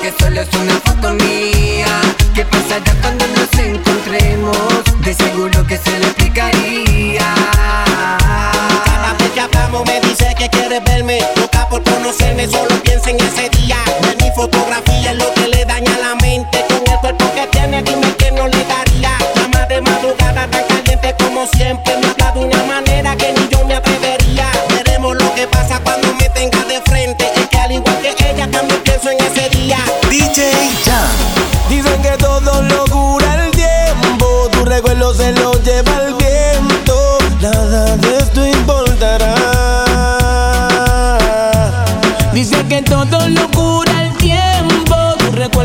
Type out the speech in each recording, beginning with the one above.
Que solo es una foto mía. ¿Qué pasará cuando nos encontremos? De seguro que se le explicaría. Cada vez que hablamos me dice que quiere verme. Loca por conocerme, solo piensa en ese día. En mi fotografía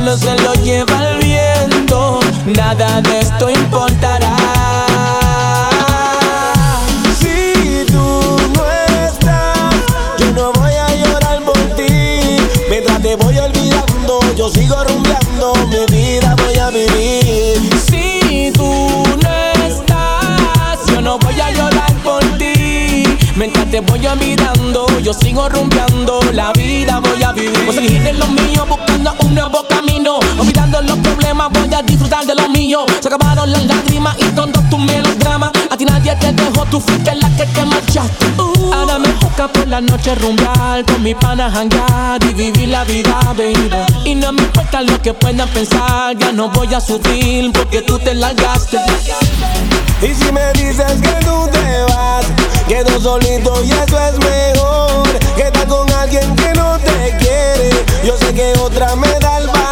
recuerdo se lo lleva el viento, nada de esto importará. Si tú no estás, yo no voy a llorar por ti. Mientras te voy olvidando, yo sigo rumbeando, mi vida voy a vivir. Si tú no estás, yo no voy a llorar por ti. Mientras te voy olvidando, yo sigo rumbeando, la vida voy a vivir. Voy a seguir en lo mío, buscando un nuevo camino. Olvidando los problemas, voy a disfrutar de lo mío. Se acabaron las lágrimas y todos tus melodramas. A ti nadie te dejó, tú fuiste la que te marchaste. Uh. Ahora me busca por la noche rumbear, con mi pana hangar y vivir la vida, baby. Y no me importa lo que puedan pensar, ya no voy a sufrir porque tú te largaste. Y si me dices que tú te vas, quedo solito y eso es mejor. Que estar con alguien que no te quiere, yo sé que otra me da el valor.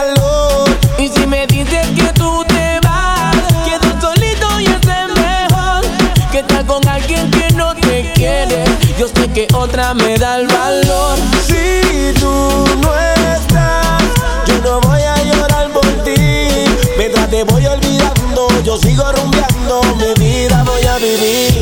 Que otra me da el valor. Si tú no estás, yo no voy a llorar por ti. Mientras te voy olvidando, yo sigo rumbeando, mi vida voy a vivir.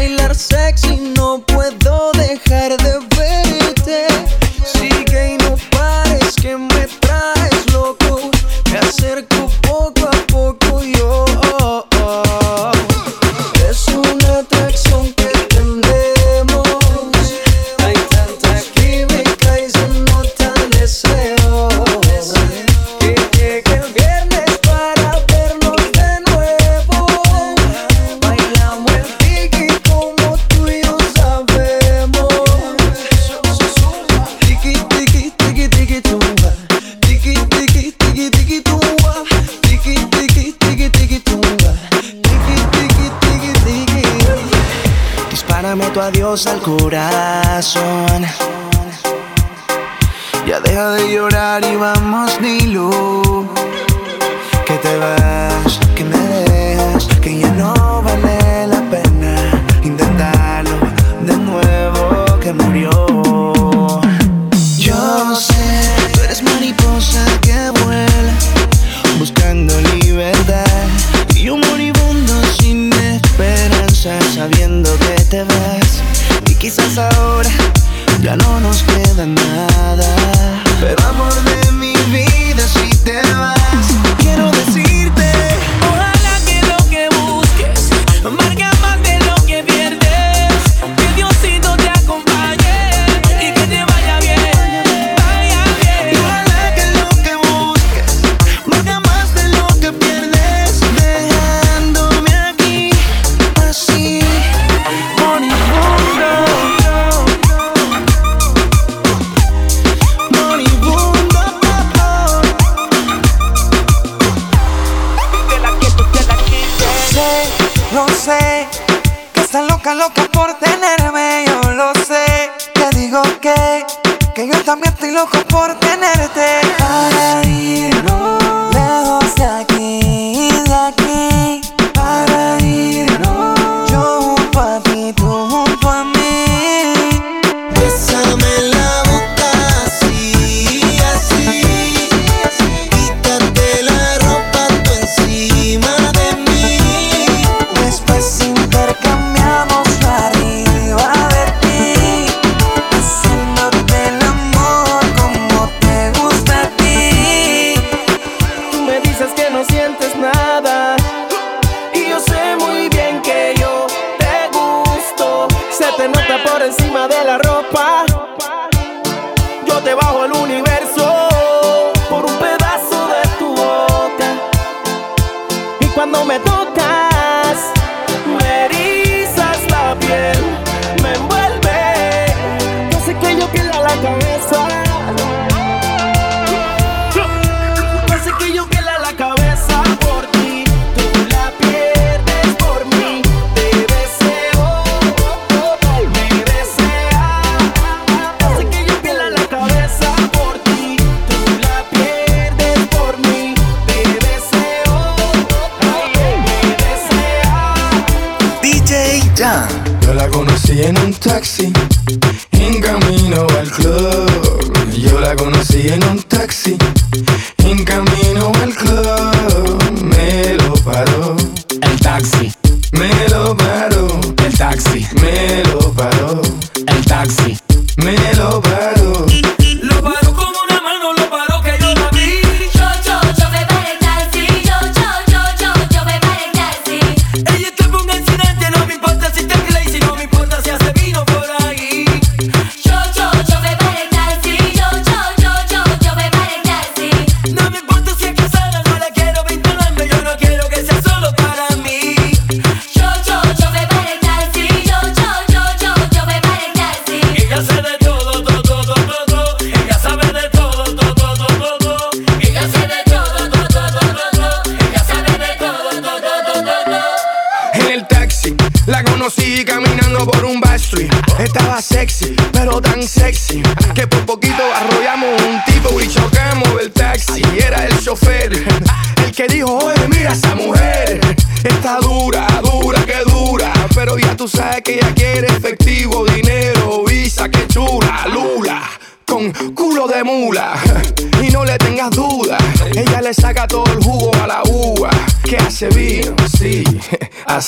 Bailar sexy. No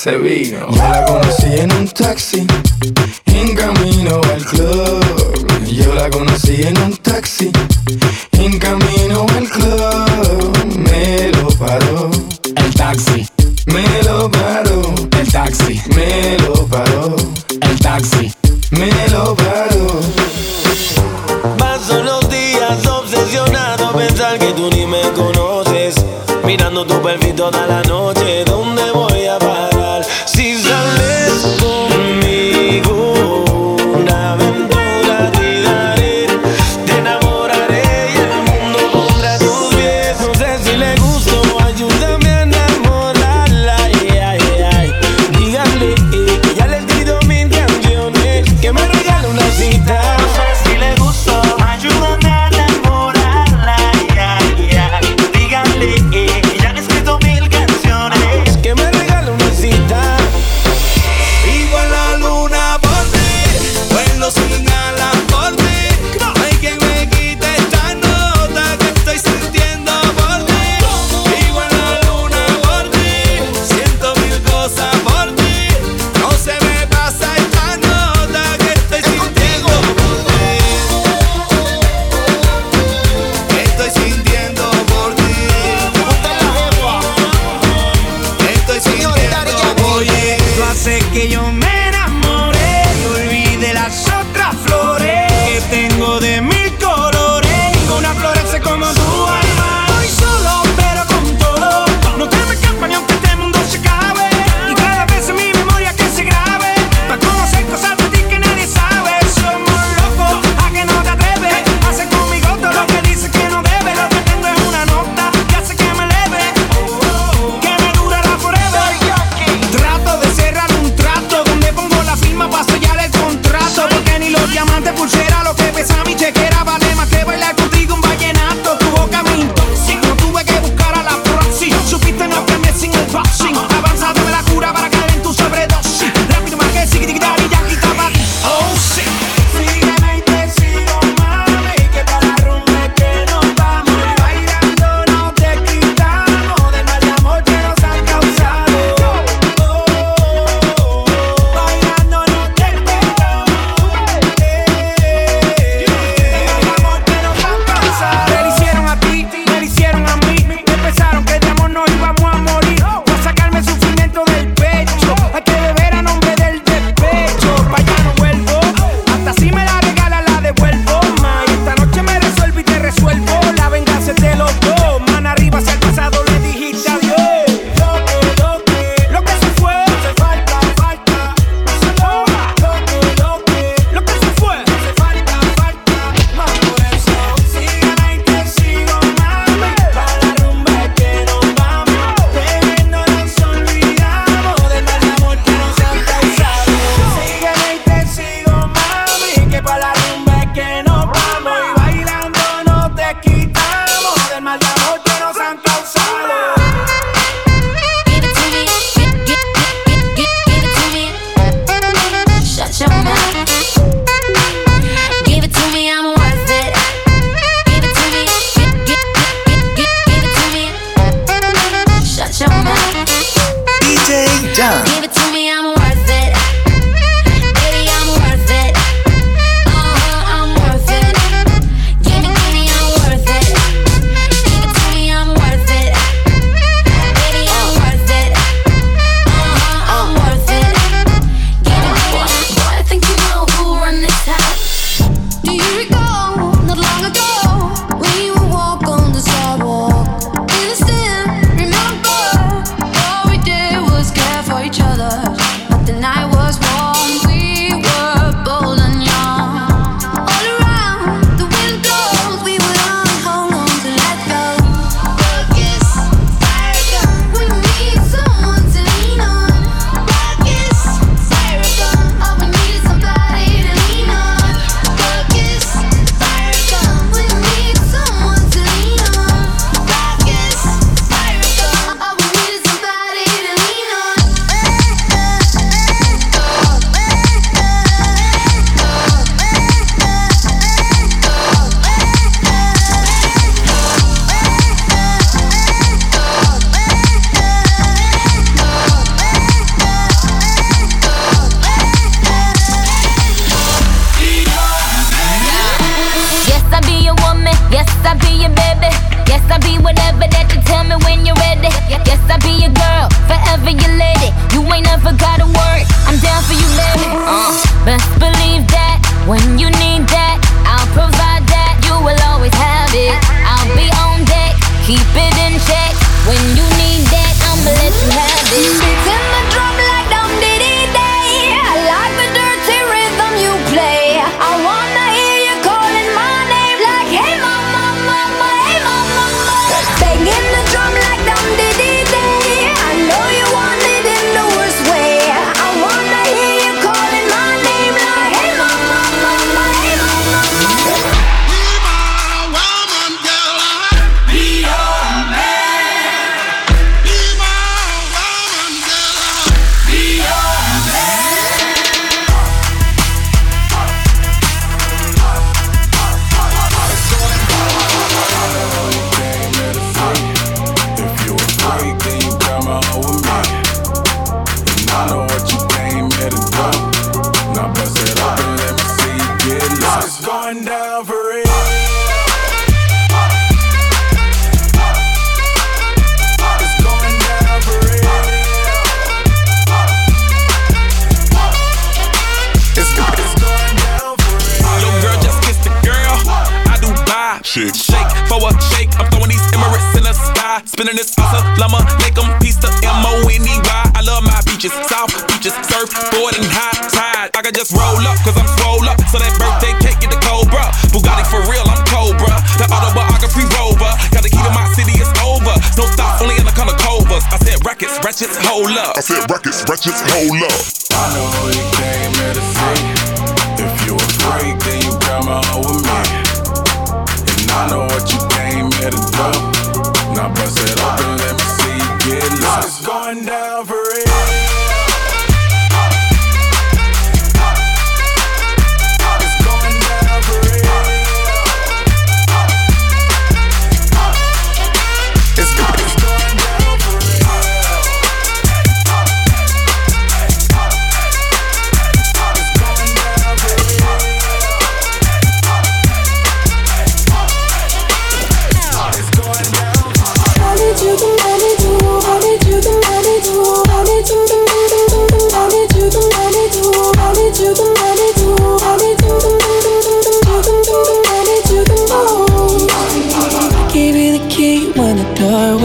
hace vino. Yo la conocí en un taxi, DJ baby. Yes, I'll be whatever that you tell me when you're ready. Yes, I'll be your girl, forever your lady. You ain't never gotta worry, I'm down for you, baby. Uh, best believe that when you need that. Buy. Shake. Shake for a shake. I'm throwing these Emirates in the sky. Spinning this awesome llama. Make them piece the M O N E Y. I love my beaches. South beaches. Surfboard and high tide. I can just roll up, cause I'm swole up. So that birthday cake get the Cobra. Bugatti for real, I'm Cobra. That autobiography rover. Got the key to my city, it's over. No thoughts, only in the color covers. I said rackets, ratchets, hold up. I said rackets, wretches, hold up. I know you came here to see. If you a freak, then you come on with me. I know what you came here to do. Now bust it open,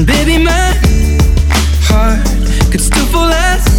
And baby, my heart could still fall as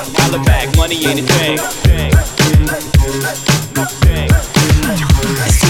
Back, money in the bank. I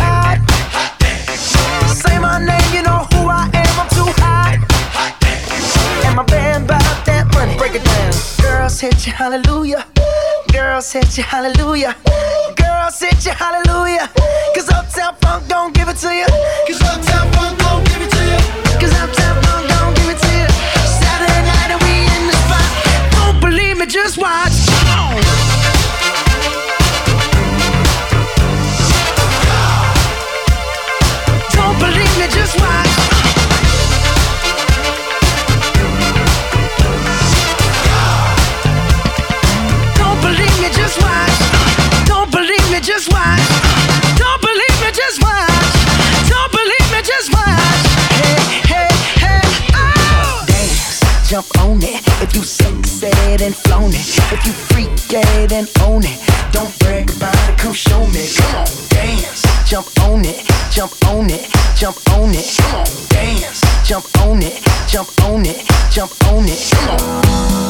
Hit you, hallelujah. Girls hit you, hallelujah. Girls hit you, hallelujah. Cause Uptown Funk don't give it to you. Cause Uptown Funk don't give it to you. Cause Uptown Funk don't give it to you. Saturday night and we in the spot. Don't believe me, just watch. Come on. If you freak dead and own it. Don't brag about it, come show me. Come on, dance. Jump on it, jump on it, jump on it. Come on, dance. Jump on it, jump on it, jump on it. Come on.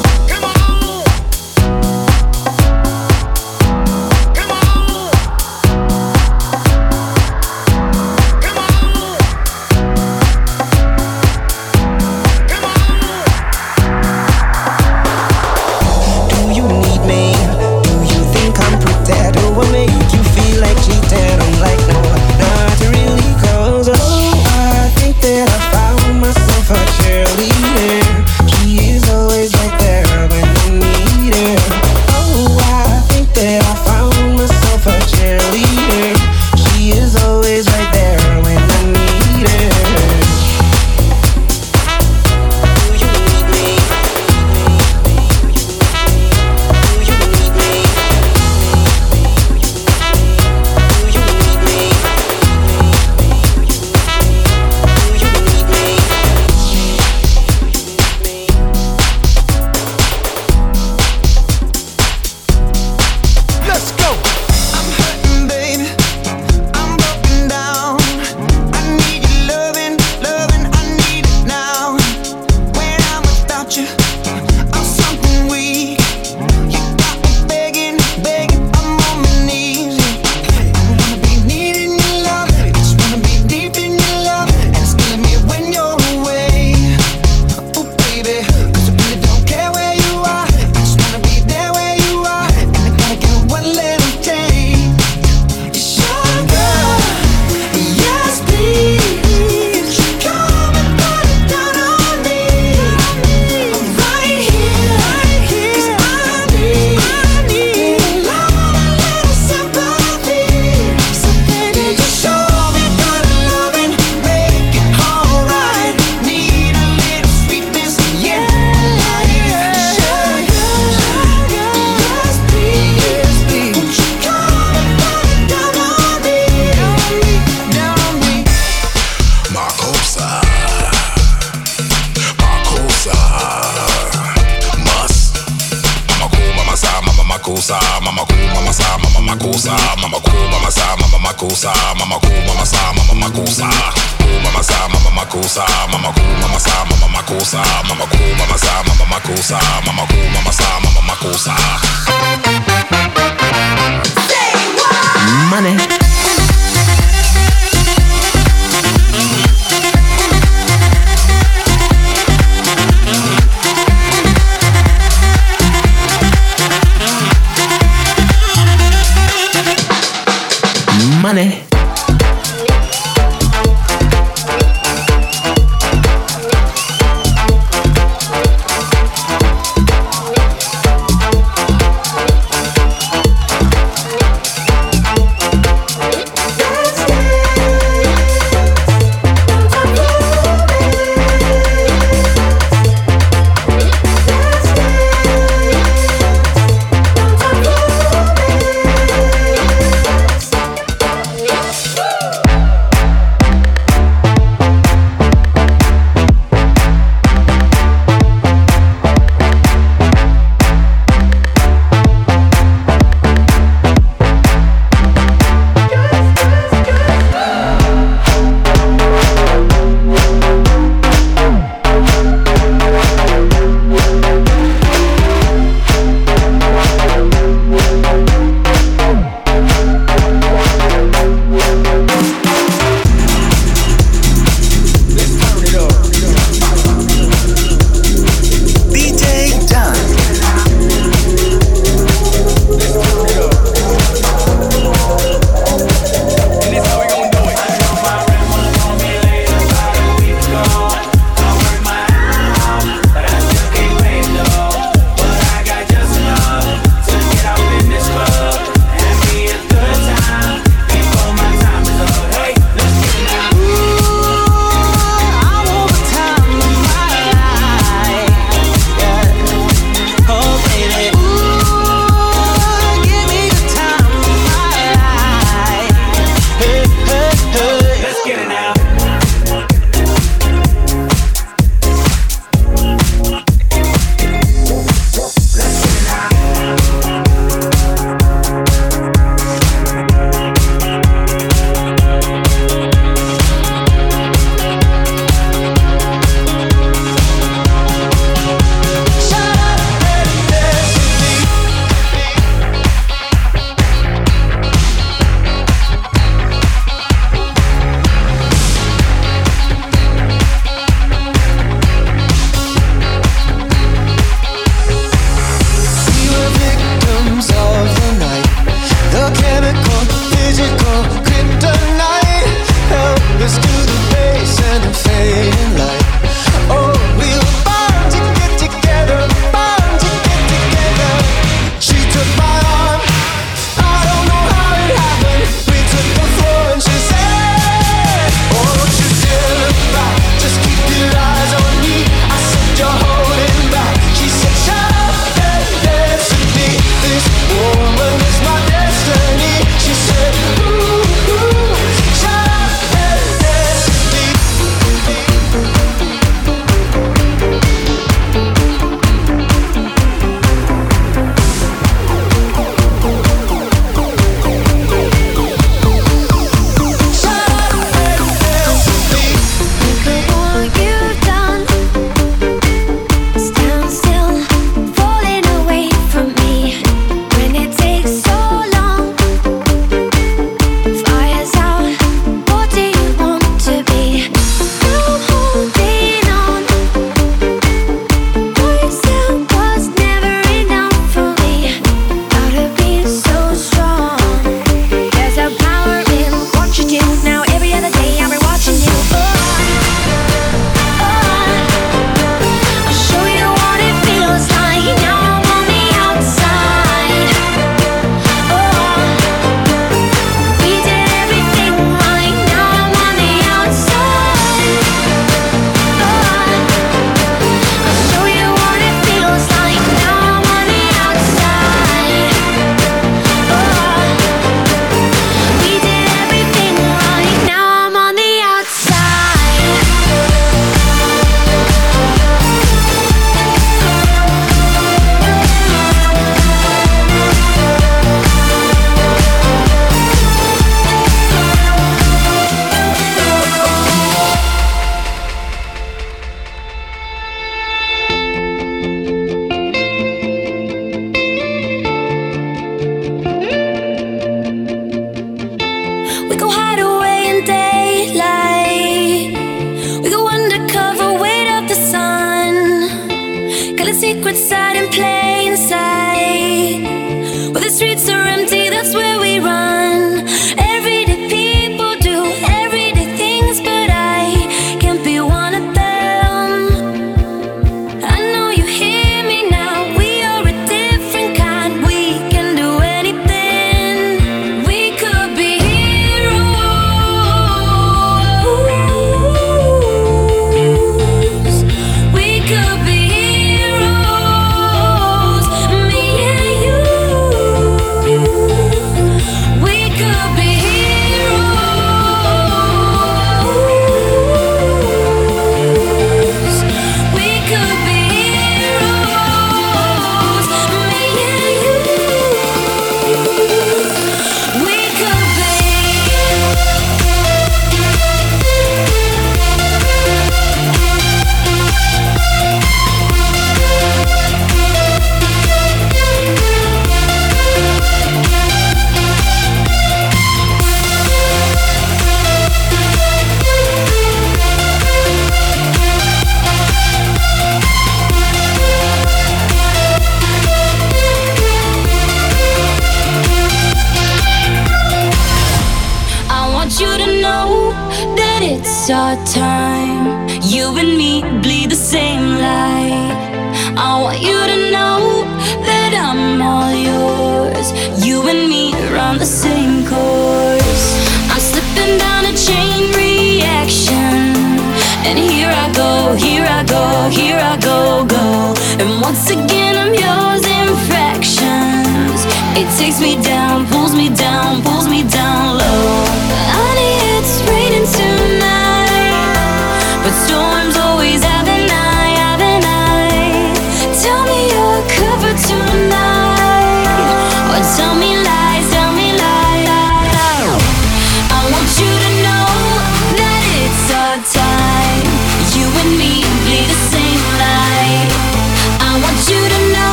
Money.